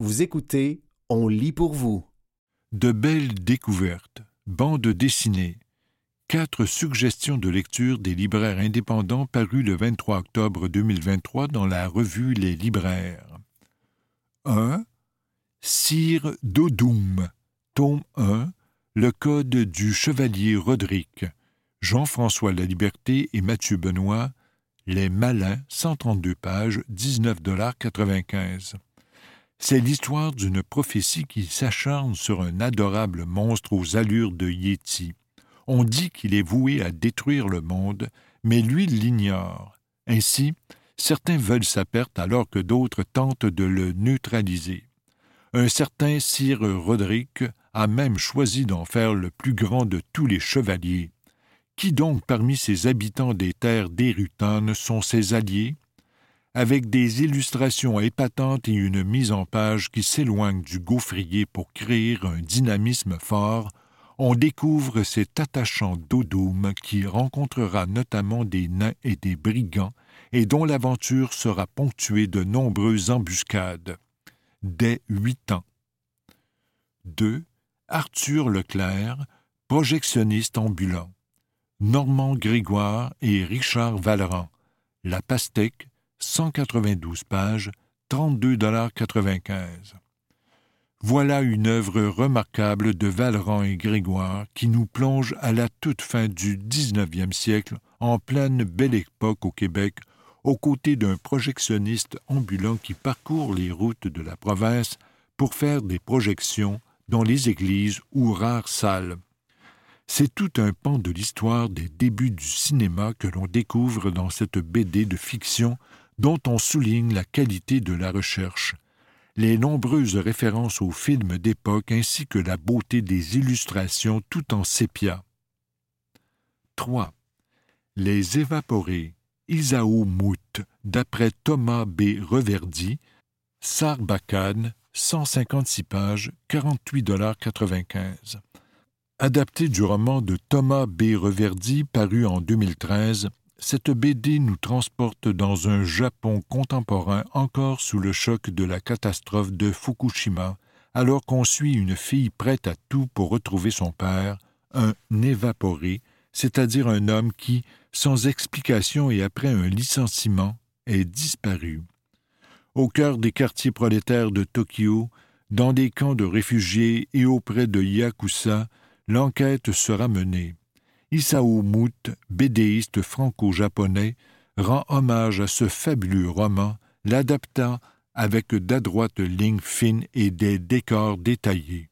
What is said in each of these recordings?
Vous écoutez On lit pour vous. De belles découvertes, bande dessinée, quatre suggestions de lecture des libraires indépendants parues le 23 octobre 2023 dans la revue Les Libraires. 1. Sire Dodoum, tome 1, Le Code du Chevalier Roderick, Jean-François Laliberté et Mathieu Benoît, Les Malins, 132 pages, 19,95 C'est l'histoire d'une prophétie qui s'acharne sur un adorable monstre aux allures de Yéti. On dit qu'il est voué à détruire le monde, mais lui l'ignore. Ainsi, certains veulent sa perte alors que d'autres tentent de le neutraliser. Un certain sire Roderick a même choisi d'en faire le plus grand de tous les chevaliers. Qui donc parmi ces habitants des terres d'Érutanes sont ses alliés? Avec des illustrations épatantes et une mise en page qui s'éloigne du gaufrier pour créer un dynamisme fort, on découvre cet attachant Dodoum qui rencontrera notamment des nains et des brigands et dont l'aventure sera ponctuée de nombreuses embuscades. Dès huit ans. 2. Arthur Leclerc, projectionniste ambulant. Normand Grégoire et Richard Valran. La pastèque, 192 pages, 32,95 Voilà une œuvre remarquable de Valran et Grégoire qui nous plonge à la toute fin du XIXe siècle, en pleine belle époque au Québec, aux côtés d'un projectionniste ambulant qui parcourt les routes de la province pour faire des projections dans les églises ou rares salles. C'est tout un pan de l'histoire des débuts du cinéma que l'on découvre dans cette BD de fiction dont on souligne la qualité de la recherche, les nombreuses références aux films d'époque ainsi que la beauté des illustrations tout en sépia. 3. Les évaporés, Isaou Mout, d'après Thomas B. Reverdy, Sarbacane, 156 pages, 48,95 Adapté du roman de Thomas B. Reverdy paru en 2013, cette BD nous transporte dans un Japon contemporain encore sous le choc de la catastrophe de Fukushima, alors qu'on suit une fille prête à tout pour retrouver son père, un évaporé, c'est-à-dire un homme qui, sans explication et après un licenciement, est disparu. Au cœur des quartiers prolétaires de Tokyo, dans des camps de réfugiés et auprès de Yakuza, l'enquête sera menée. Isao Mout, bédéiste franco-japonais, rend hommage à ce fabuleux roman, l'adaptant avec d'adroites lignes fines et des décors détaillés.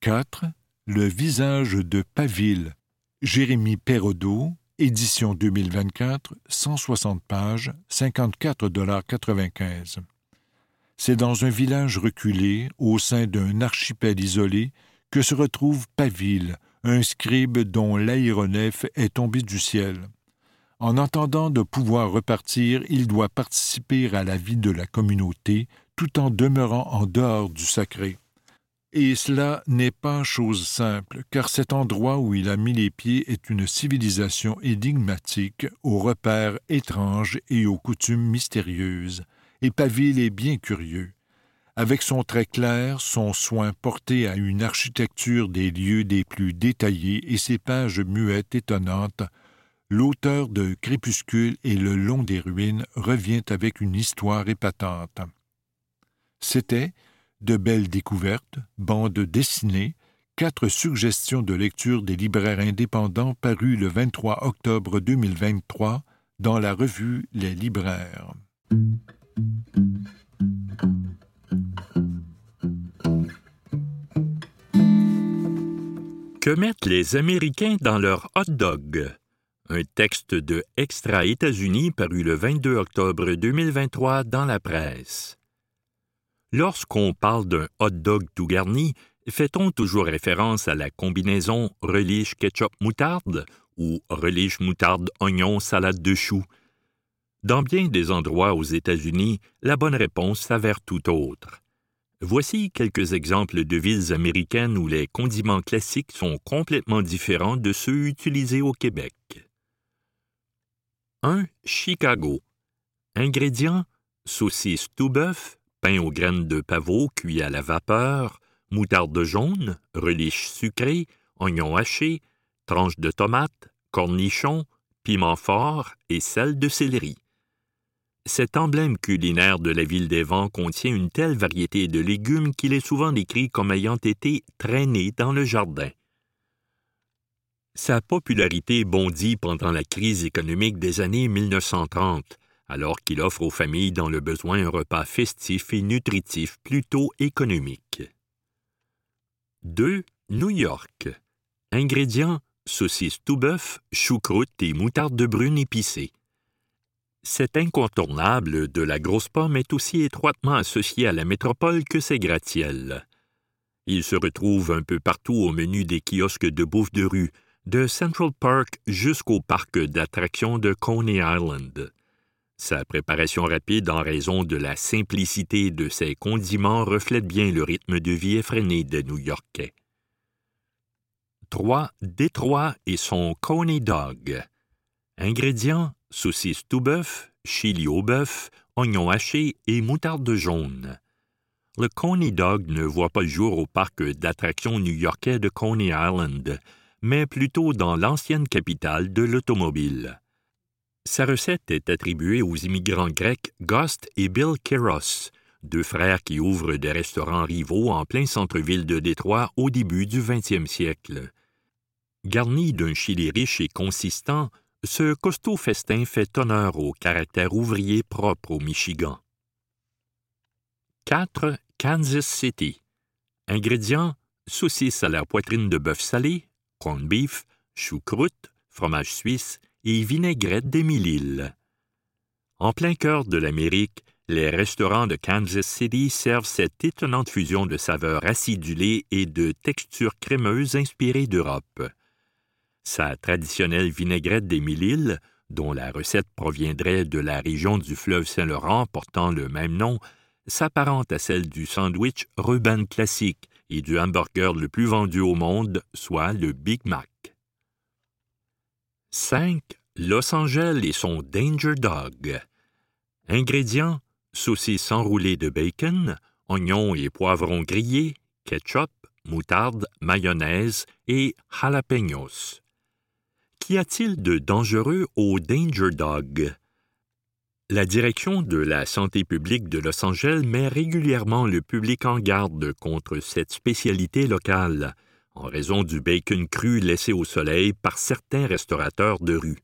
4. Le visage de Paville, Jérémy Perraudot, édition 2024, 160 pages, 54,95 C'est dans un village reculé, au sein d'un archipel isolé, que se retrouve Paville, un scribe dont l'aéronef est tombé du ciel. En entendant de pouvoir repartir, il doit participer à la vie de la communauté tout en demeurant en dehors du sacré. Et cela n'est pas chose simple, car cet endroit où il a mis les pieds est une civilisation énigmatique, aux repères étranges et aux coutumes mystérieuses, et Paville est bien curieux. Avec son trait clair, son soin porté à une architecture des lieux des plus détaillés et ses pages muettes étonnantes, l'auteur de Crépuscule et Le long des ruines revient avec une histoire épatante. C'était de belles découvertes, bandes dessinées, quatre suggestions de lecture des libraires indépendants parues le 23 octobre 2023 dans la revue Les Libraires. Que mettent les Américains dans leur hot dog? Un texte de Extra États-Unis paru le 22 octobre 2023 dans la presse. Lorsqu'on parle d'un hot dog tout garni, fait-on toujours référence à la combinaison relish ketchup moutarde ou relish moutarde oignon salade de choux? Dans bien des endroits aux États-Unis, la bonne réponse s'avère tout autre. Voici quelques exemples de villes américaines où les condiments classiques sont complètement différents de ceux utilisés au Québec. 1. Chicago. Ingrédients saucisse tout bœuf, pain aux graines de pavot cuit à la vapeur, moutarde jaune, relish sucré, oignons hachés, tranches de tomates, cornichons, piment fort et sel de céleri. Cet emblème culinaire de la ville des vents contient une telle variété de légumes qu'il est souvent décrit comme ayant été traîné dans le jardin. Sa popularité bondit pendant la crise économique des années 1930, alors qu'il offre aux familles dans le besoin un repas festif et nutritif plutôt économique. 2. New York. Ingrédients saucisse tout bœuf, choucroute et moutarde de brune épicée. Cet incontournable de la grosse pomme est aussi étroitement associé à la métropole que ses gratte-ciels. Il se retrouve un peu partout au menu des kiosques de bouffe de rue, de Central Park jusqu'au parc d'attractions de Coney Island. Sa préparation rapide en raison de la simplicité de ses condiments reflète bien le rythme de vie effréné des New-Yorkais. 3. Détroit et son Coney Dog. Ingrédients saucisse tout bœuf, chili au bœuf, oignons hachés et moutarde jaune. Le Coney Dog ne voit pas le jour au parc d'attractions new-yorkais de Coney Island, mais plutôt dans l'ancienne capitale de l'automobile. Sa recette est attribuée aux immigrants grecs Ghost et Bill Keros, deux frères qui ouvrent des restaurants rivaux en plein centre-ville de Détroit au début du 20e siècle. Garni d'un chili riche et consistant, ce costaud festin fait honneur au caractère ouvrier propre au Michigan. 4. Kansas City. Ingrédients saucisses à la poitrine de bœuf salé, corned beef, choucroute, fromage suisse et vinaigrette d'Émile. En plein cœur de l'Amérique, les restaurants de Kansas City servent cette étonnante fusion de saveurs acidulées et de textures crémeuses inspirées d'Europe. Sa traditionnelle vinaigrette des Mille-Îles, dont la recette proviendrait de la région du fleuve Saint-Laurent portant le même nom, s'apparente à celle du sandwich Reuben classique et du hamburger le plus vendu au monde, soit le Big Mac. 5. Los Angeles et son Danger Dog. Ingrédients saucisses enroulées de bacon, oignons et poivrons grillés, ketchup, moutarde, mayonnaise et jalapenos. Qu'y a-t-il de dangereux au Danger Dog? La direction de la santé publique de Los Angeles met régulièrement le public en garde contre cette spécialité locale, en raison du bacon cru laissé au soleil par certains restaurateurs de rue.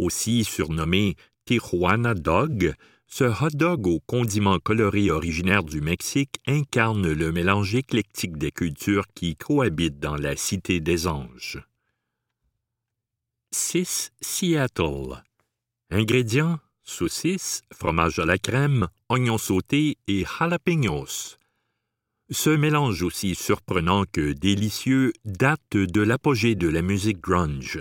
Aussi surnommé Tijuana Dog, ce hot dog aux condiments colorés originaire du Mexique incarne le mélange éclectique des cultures qui cohabitent dans la Cité des Anges. 6. Seattle. Ingrédients saucisses, fromage à la crème, oignons sautés et jalapenos. Ce mélange aussi surprenant que délicieux date de l'apogée de la musique grunge.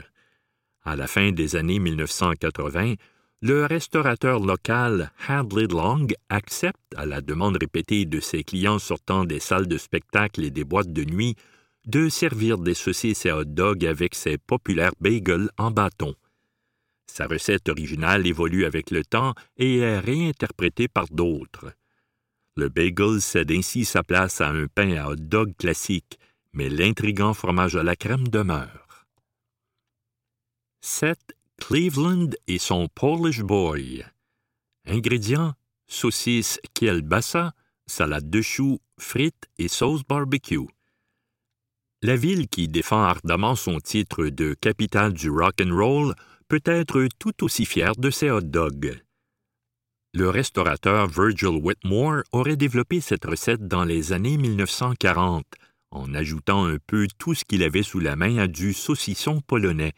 À la fin des années 1980, le restaurateur local Hadley Long accepte, à la demande répétée de ses clients sortant des salles de spectacle et des boîtes de nuit, de servir des saucisses et hot dogs avec ses populaires bagels en bâton. Sa recette originale évolue avec le temps et est réinterprétée par d'autres. Le bagel cède ainsi sa place à un pain à hot dog classique, mais l'intrigant fromage à la crème demeure. 7. Cleveland et son Polish Boy. Ingrédients saucisses kielbasa, salade de choux, frites et sauce barbecue. La ville qui défend ardemment son titre de capitale du rock and roll peut être tout aussi fière de ses hot dogs. Le restaurateur Virgil Whitmore aurait développé cette recette dans les années 1940 en ajoutant un peu tout ce qu'il avait sous la main à du saucisson polonais.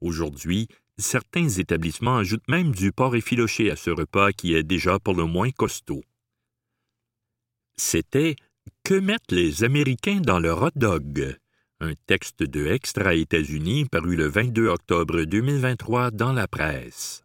Aujourd'hui, certains établissements ajoutent même du porc effiloché à ce repas qui est déjà pour le moins costaud. C'était que mettent les Américains dans leur hot dog? Un texte de Extra États-Unis paru le 22 octobre 2023 dans la presse.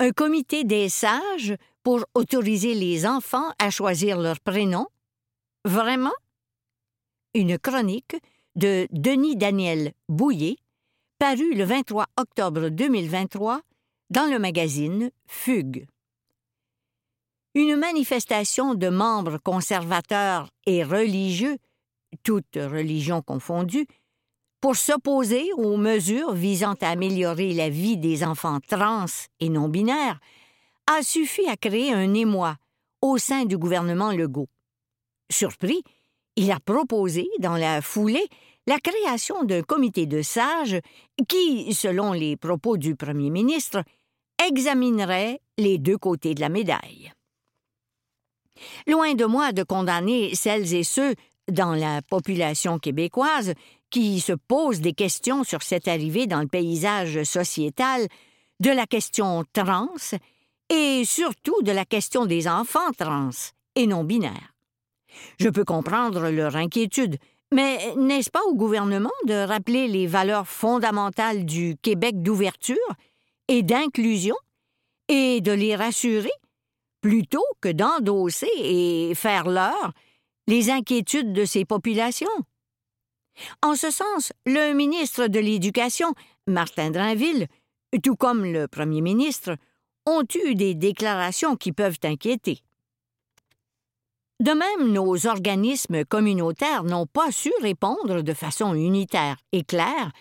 Un comité des sages pour autoriser les enfants à choisir leur prénom? Vraiment? Une chronique de Denis Daniel Bouillet, paru le 23 octobre 2023 dans le magazine Fugue. Une manifestation de membres conservateurs et religieux, toutes religions confondues, pour s'opposer aux mesures visant à améliorer la vie des enfants trans et non binaires, a suffi à créer un émoi au sein du gouvernement Legault. Surpris, il a proposé, dans la foulée, la création d'un comité de sages qui, selon les propos du premier ministre, examinerait les deux côtés de la médaille. Loin de moi de condamner celles et ceux dans la population québécoise qui se posent des questions sur cette arrivée dans le paysage sociétal de la question trans et surtout de la question des enfants trans et non binaires. Je peux comprendre leur inquiétude, mais n'est-ce pas au gouvernement de rappeler les valeurs fondamentales du Québec d'ouverture et d'inclusion et de les rassurer plutôt que d'endosser et faire leur les inquiétudes de ces populations? En ce sens, le ministre de l'Éducation, Martin Drainville, tout comme le premier ministre, ont eu des déclarations qui peuvent inquiéter. De même, nos organismes communautaires n'ont pas su répondre de façon unitaire et claire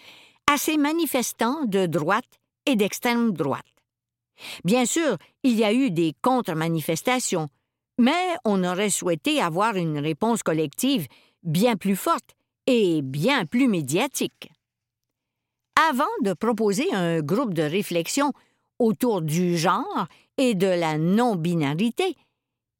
à ces manifestants de droite et d'extrême droite. Bien sûr, il y a eu des contre-manifestations, mais on aurait souhaité avoir une réponse collective bien plus forte et bien plus médiatique. Avant de proposer un groupe de réflexion autour du genre et de la non-binarité,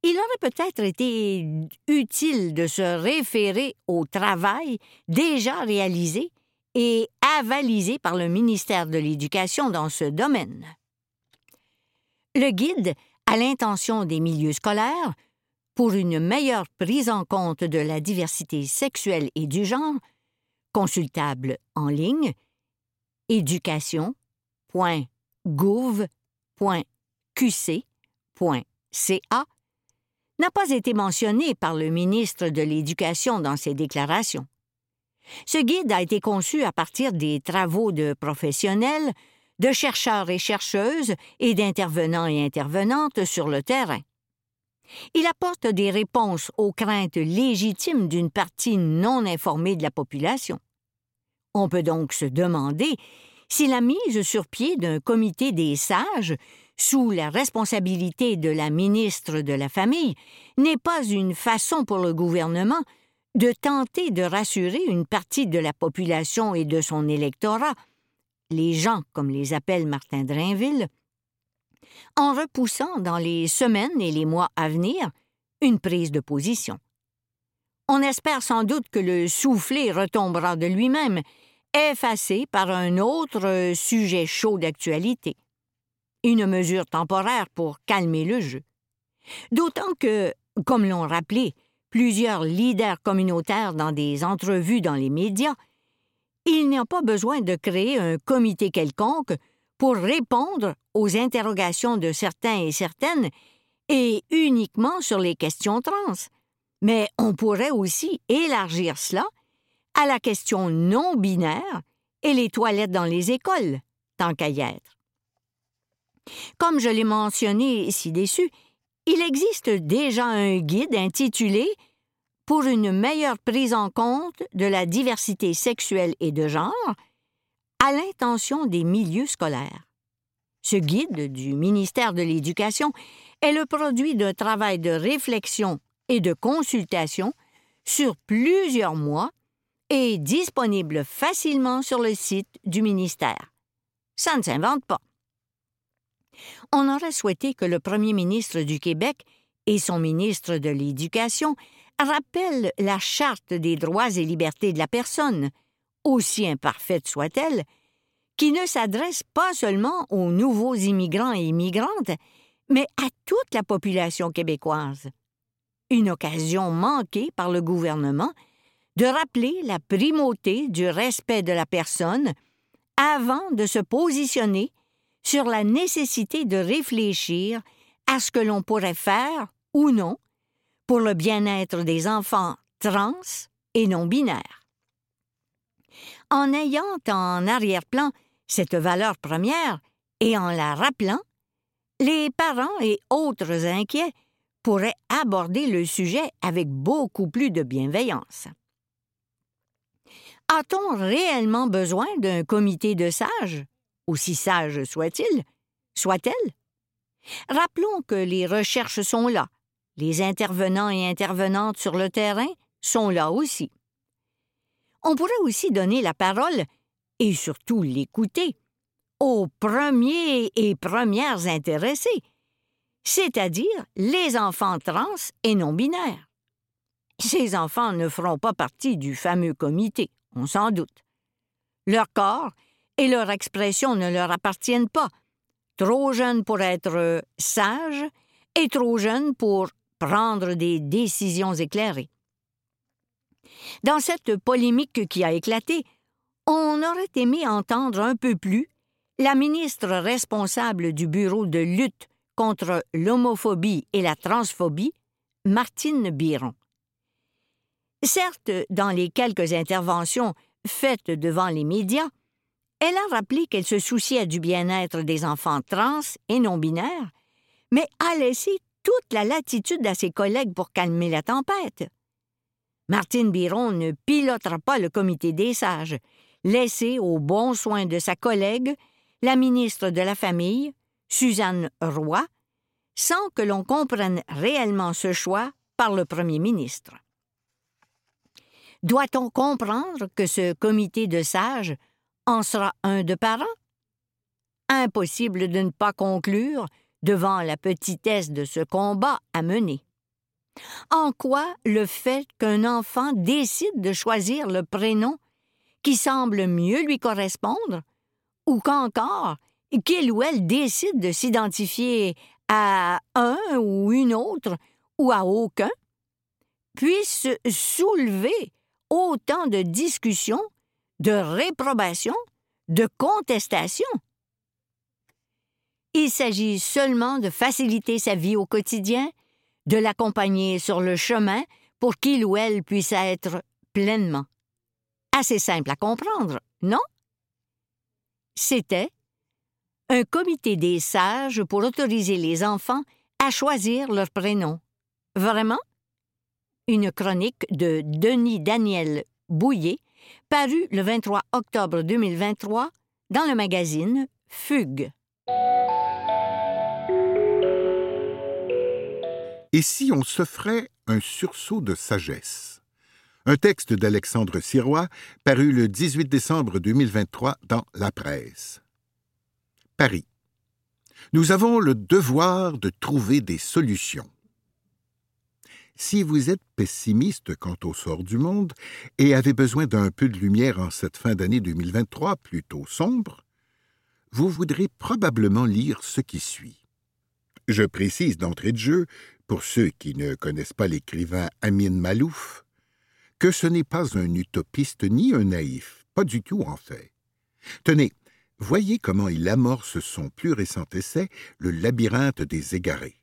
il aurait peut-être été utile de se référer au travail déjà réalisé et avalisé par le ministère de l'Éducation dans ce domaine. Le guide à l'intention des milieux scolaires pour une meilleure prise en compte de la diversité sexuelle et du genre, consultable en ligne, éducation.gouv.qc.ca, n'a pas été mentionné par le ministre de l'Éducation dans ses déclarations. Ce guide a été conçu à partir des travaux de professionnels, de chercheurs et chercheuses et d'intervenants et intervenantes sur le terrain. Il apporte des réponses aux craintes légitimes d'une partie non informée de la population. On peut donc se demander si la mise sur pied d'un comité des sages, sous la responsabilité de la ministre de la Famille, n'est pas une façon pour le gouvernement de tenter de rassurer une partie de la population et de son électorat, les gens, comme les appelle Martin Drainville, en repoussant dans les semaines et les mois à venir une prise de position. On espère sans doute que le soufflet retombera de lui-même, effacé par un autre sujet chaud d'actualité. Une mesure temporaire pour calmer le jeu. D'autant que, comme l'ont rappelé plusieurs leaders communautaires dans des entrevues dans les médias, il n'y a pas besoin de créer un comité quelconque pour répondre aux interrogations de certains et certaines, et uniquement sur les questions trans. Mais on pourrait aussi élargir cela à la question non binaire et les toilettes dans les écoles, tant qu'à y être. Comme je l'ai mentionné ci-dessus, il existe déjà un guide intitulé Pour une meilleure prise en compte de la diversité sexuelle et de genre à l'intention des milieux scolaires. Ce guide du ministère de l'Éducation est le produit d'un travail de réflexion et de consultation sur plusieurs mois et disponible facilement sur le site du ministère. Ça ne s'invente pas. On aurait souhaité que le premier ministre du Québec et son ministre de l'Éducation rappellent la Charte des droits et libertés de la personne, aussi imparfaite soit-elle, qui ne s'adresse pas seulement aux nouveaux immigrants et immigrantes, mais à toute la population québécoise. Une occasion manquée par le gouvernement de rappeler la primauté du respect de la personne avant de se positionner sur la nécessité de réfléchir à ce que l'on pourrait faire ou non pour le bien-être des enfants trans et non binaires. En ayant en arrière-plan cette valeur première et en la rappelant, les parents et autres inquiets pourraient aborder le sujet avec beaucoup plus de bienveillance. A-t-on réellement besoin d'un comité de sages, aussi sage soit-il, soit-elle? Rappelons que les recherches sont là, les intervenants et intervenantes sur le terrain sont là aussi. On pourrait aussi donner la parole, et surtout l'écouter, aux premiers et premières intéressés, c'est-à-dire les enfants trans et non binaires. Ces enfants ne feront pas partie du fameux comité, on s'en doute. Leur corps et leur expression ne leur appartiennent pas, trop jeunes pour être sages et trop jeunes pour prendre des décisions éclairées. Dans cette polémique qui a éclaté, on aurait aimé entendre un peu plus la ministre responsable du Bureau de lutte contre l'homophobie et la transphobie, Martine Biron. Certes, dans les quelques interventions faites devant les médias, elle a rappelé qu'elle se souciait du bien-être des enfants trans et non binaires, mais a laissé toute la latitude à ses collègues pour calmer la tempête. Martine Biron ne pilotera pas le comité des sages, laissé aux bons soins de sa collègue, la ministre de la Famille, Suzanne Roy, sans que l'on comprenne réellement ce choix par le premier ministre. Doit-on comprendre que ce comité de sages en sera un de parents? Impossible de ne pas conclure devant la petitesse de ce combat à mener. En quoi le fait qu'un enfant décide de choisir le prénom qui semble mieux lui correspondre, ou qu'encore qu'il ou elle décide de s'identifier à un ou une autre ou à aucun, puisse soulever autant de discussions, de réprobations, de contestations. Il s'agit seulement de faciliter sa vie au quotidien, de l'accompagner sur le chemin pour qu'il ou elle puisse être pleinement. Assez simple à comprendre, non? C'était un comité des sages pour autoriser les enfants à choisir leur prénom. Vraiment? Une chronique de Denis Daniel Bouillet, parue le 23 octobre 2023 dans le magazine Fugue. Et si on s'offrait un sursaut de sagesse? Un texte d'Alexandre Sirois, paru le 18 décembre 2023 dans La Presse. Paris. Nous avons le devoir de trouver des solutions. Si vous êtes pessimiste quant au sort du monde et avez besoin d'un peu de lumière en cette fin d'année 2023 plutôt sombre, vous voudrez probablement lire ce qui suit. Je précise d'entrée de jeu, pour ceux qui ne connaissent pas l'écrivain Amin Malouf, que ce n'est pas un utopiste ni un naïf, pas du tout en fait. Tenez, voyez comment il amorce son plus récent essai, Le labyrinthe des égarés.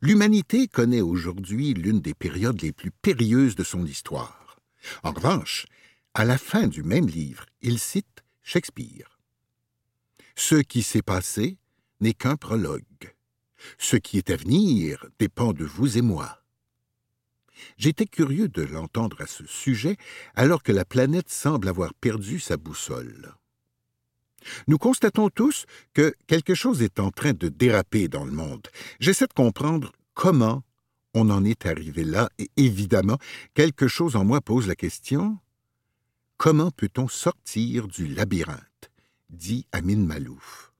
L'humanité connaît aujourd'hui l'une des périodes les plus périlleuses de son histoire. En revanche, à la fin du même livre, il cite Shakespeare. Ce qui s'est passé n'est qu'un prologue. Ce qui est à venir dépend de vous et moi. J'étais curieux de l'entendre à ce sujet alors que la planète semble avoir perdu sa boussole. Nous constatons tous que quelque chose est en train de déraper dans le monde. J'essaie de comprendre comment on en est arrivé là, et évidemment, quelque chose en moi pose la question comment peut-on sortir du labyrinthe dit Amin Malouf.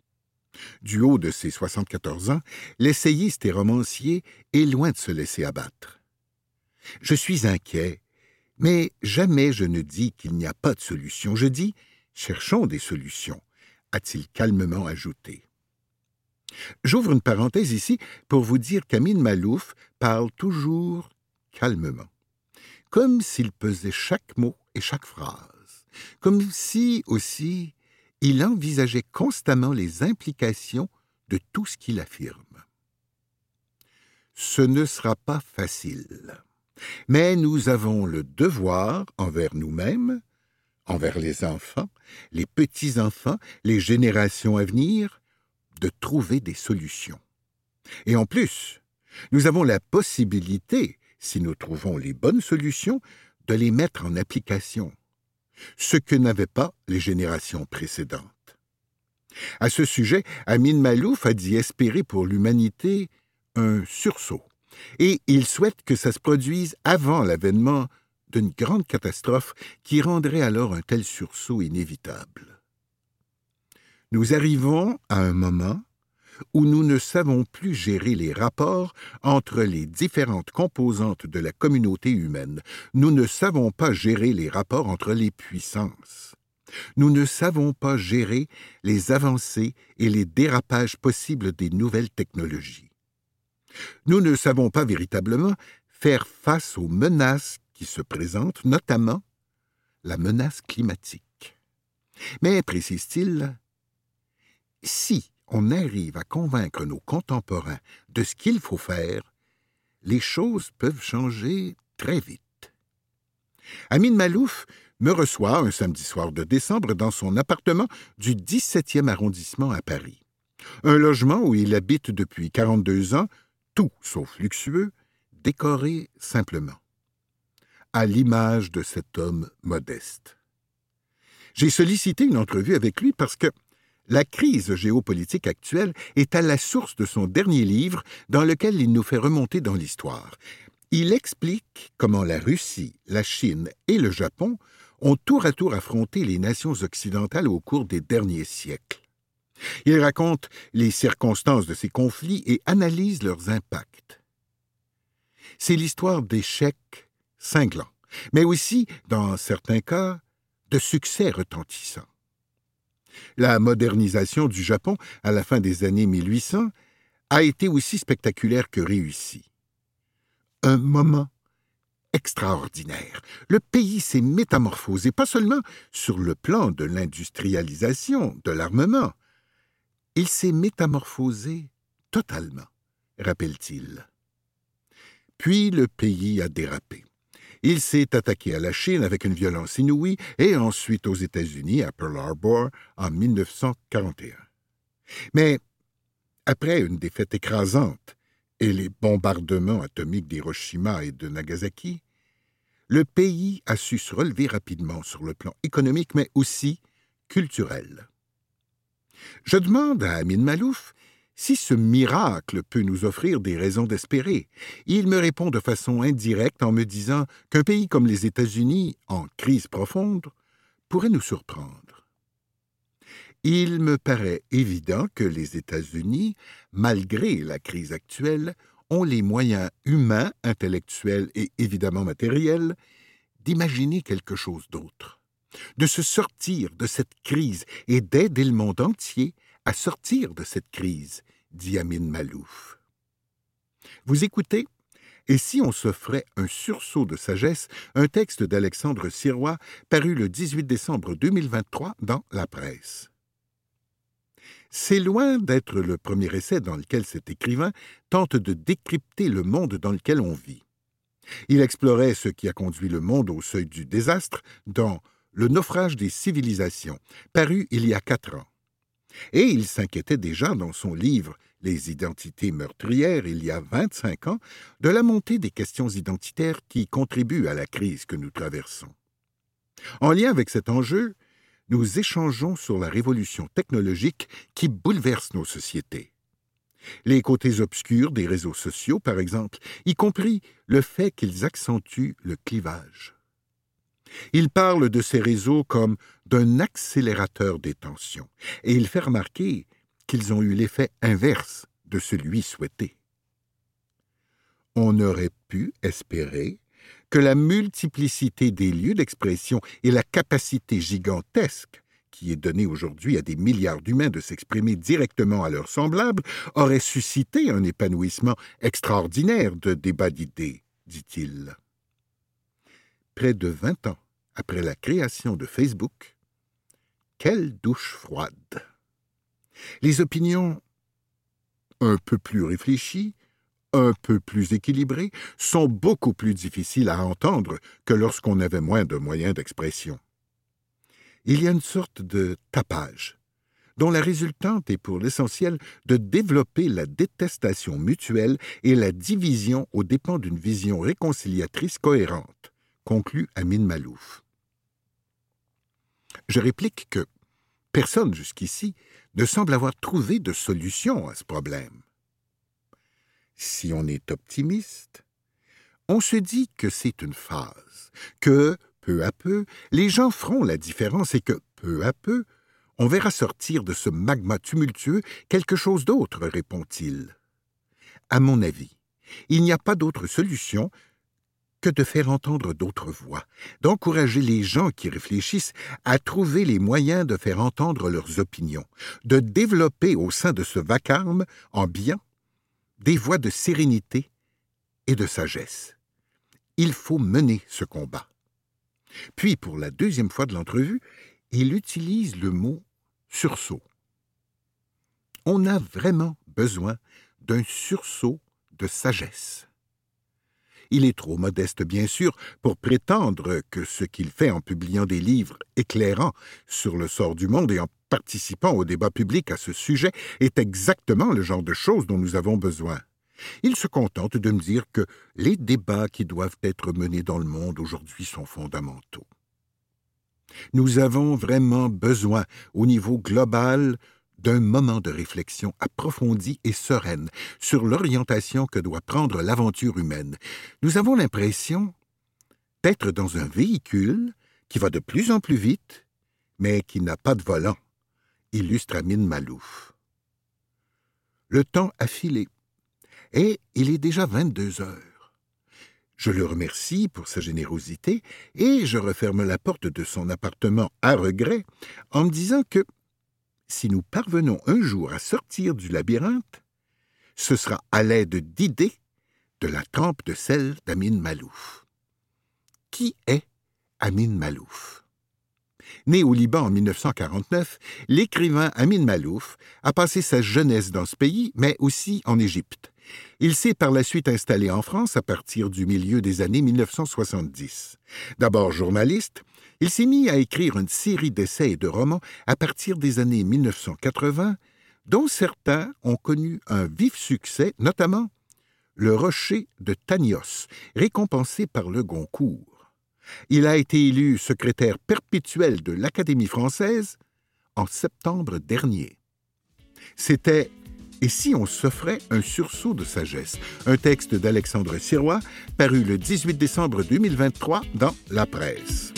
Du haut de ses 74 ans, l'essayiste et romancier est loin de se laisser abattre. Je suis inquiet, mais jamais je ne dis qu'il n'y a pas de solution. Je dis cherchons des solutions a-t-il calmement ajouté. J'ouvre une parenthèse ici pour vous dire qu'Amin Malouf parle toujours calmement, comme s'il pesait chaque mot et chaque phrase, comme si aussi il envisageait constamment les implications de tout ce qu'il affirme. Ce ne sera pas facile, mais nous avons le devoir envers nous-mêmes, envers les enfants, les petits-enfants, les générations à venir, de trouver des solutions. Et en plus, nous avons la possibilité, si nous trouvons les bonnes solutions, de les mettre en application, ce que n'avaient pas les générations précédentes. À ce sujet, Amin Malouf a dit espérer pour l'humanité un sursaut, et il souhaite que ça se produise avant l'avènement d'une grande catastrophe qui rendrait alors un tel sursaut inévitable. Nous arrivons à un moment où nous ne savons plus gérer les rapports entre les différentes composantes de la communauté humaine. Nous ne savons pas gérer les rapports entre les puissances. Nous ne savons pas gérer les avancées et les dérapages possibles des nouvelles technologies. Nous ne savons pas véritablement faire face aux menaces qui se présentent, notamment la menace climatique. Mais, précise-t-il, si on arrive à convaincre nos contemporains de ce qu'il faut faire, les choses peuvent changer très vite. Amin Malouf me reçoit un samedi soir de décembre dans son appartement du 17e arrondissement à Paris. Un logement où il habite depuis 42 ans, tout sauf luxueux, décoré simplement. À l'image de cet homme modeste. J'ai sollicité une entrevue avec lui parce que la crise géopolitique actuelle est à la source de son dernier livre dans lequel il nous fait remonter dans l'histoire. Il explique comment la Russie, la Chine et le Japon ont tour à tour affronté les nations occidentales au cours des derniers siècles. Il raconte les circonstances de ces conflits et analyse leurs impacts. C'est l'histoire d'échecs cinglants, mais aussi, dans certains cas, de succès retentissants. La modernisation du Japon à la fin des années 1800 a été aussi spectaculaire que réussie. Un moment extraordinaire. Le pays s'est métamorphosé, pas seulement sur le plan de l'industrialisation, de l'armement, il s'est métamorphosé totalement, rappelle-t-il. Puis le pays a dérapé. Il s'est attaqué à la Chine avec une violence inouïe et ensuite aux États-Unis à Pearl Harbor en 1941. Mais après une défaite écrasante et les bombardements atomiques d'Hiroshima et de Nagasaki, le pays a su se relever rapidement sur le plan économique, mais aussi culturel. Je demande à Amin Malouf si ce miracle peut nous offrir des raisons d'espérer, il me répond de façon indirecte en me disant qu'un pays comme les États-Unis, en crise profonde, pourrait nous surprendre. Il me paraît évident que les États-Unis, malgré la crise actuelle, ont les moyens humains, intellectuels et évidemment matériels d'imaginer quelque chose d'autre, de se sortir de cette crise et d'aider le monde entier à sortir de cette crise, dit Amin Malouf. Vous écoutez Et si on s'offrait un sursaut de sagesse, un texte d'Alexandre Sirois paru le 18 décembre 2023 dans La Presse. C'est loin d'être le premier essai dans lequel cet écrivain tente de décrypter le monde dans lequel on vit. Il explorait ce qui a conduit le monde au seuil du désastre dans Le naufrage des civilisations, paru il y a quatre ans. Et il s'inquiétait déjà dans son livre Les identités meurtrières, il y a 25 ans, de la montée des questions identitaires qui contribuent à la crise que nous traversons. En lien avec cet enjeu, nous échangeons sur la révolution technologique qui bouleverse nos sociétés. Les côtés obscurs des réseaux sociaux, par exemple, y compris le fait qu'ils accentuent le clivage. Il parle de ces réseaux comme d'un accélérateur des tensions, et il fait remarquer qu'ils ont eu l'effet inverse de celui souhaité. On aurait pu espérer que la multiplicité des lieux d'expression et la capacité gigantesque qui est donnée aujourd'hui à des milliards d'humains de s'exprimer directement à leurs semblables auraient suscité un épanouissement extraordinaire de débats d'idées, dit-il. Près de vingt ans après la création de Facebook, quelle douche froide. Les opinions un peu plus réfléchies, un peu plus équilibrées, sont beaucoup plus difficiles à entendre que lorsqu'on avait moins de moyens d'expression. il y a une sorte de tapage, dont la résultante est pour l'essentiel de développer la détestation mutuelle et la division aux dépens d'une vision réconciliatrice cohérente, conclut Amin Malouf. Je réplique que personne jusqu'ici ne semble avoir trouvé de solution à ce problème. Si on est optimiste, on se dit que c'est une phase, que, peu à peu, les gens feront la différence et que, peu à peu, on verra sortir de ce magma tumultueux quelque chose d'autre, répond-il. À mon avis, il n'y a pas d'autre solution de faire entendre d'autres voix, d'encourager les gens qui réfléchissent à trouver les moyens de faire entendre leurs opinions, de développer au sein de ce vacarme, en bien, des voies de sérénité et de sagesse. Il faut mener ce combat. Puis, pour la deuxième fois de l'entrevue, il utilise le mot sursaut. On a vraiment besoin d'un sursaut de sagesse. Il est trop modeste, bien sûr, pour prétendre que ce qu'il fait en publiant des livres éclairants sur le sort du monde et en participant au débat public à ce sujet est exactement le genre de choses dont nous avons besoin. Il se contente de me dire que les débats qui doivent être menés dans le monde aujourd'hui sont fondamentaux. Nous avons vraiment besoin, au niveau global, d'un moment de réflexion approfondie et sereine sur l'orientation que doit prendre l'aventure humaine. Nous avons l'impression d'être dans un véhicule qui va de plus en plus vite, mais qui n'a pas de volant, illustre Amin Malouf. Le temps a filé, et il est déjà 22 heures. Je le remercie pour sa générosité et je referme la porte de son appartement à regret en me disant que si nous parvenons un jour à sortir du labyrinthe, ce sera à l'aide d'idées de la trempe de sel d'Amin Malouf. Qui est Amin Malouf? Né au Liban en 1949, l'écrivain Amin Malouf a passé sa jeunesse dans ce pays, mais aussi en Égypte. Il s'est par la suite installé en France à partir du milieu des années 1970. D'abord journaliste, il s'est mis à écrire une série d'essais et de romans à partir des années 1980, dont certains ont connu un vif succès, notamment Le Rocher de Tanios, récompensé par le Goncourt. Il a été élu secrétaire perpétuel de l'Académie française en septembre dernier. C'était et si on s'offrait un sursaut de sagesse? Un texte d'Alexandre Sirois, paru le 18 décembre 2023 dans La Presse.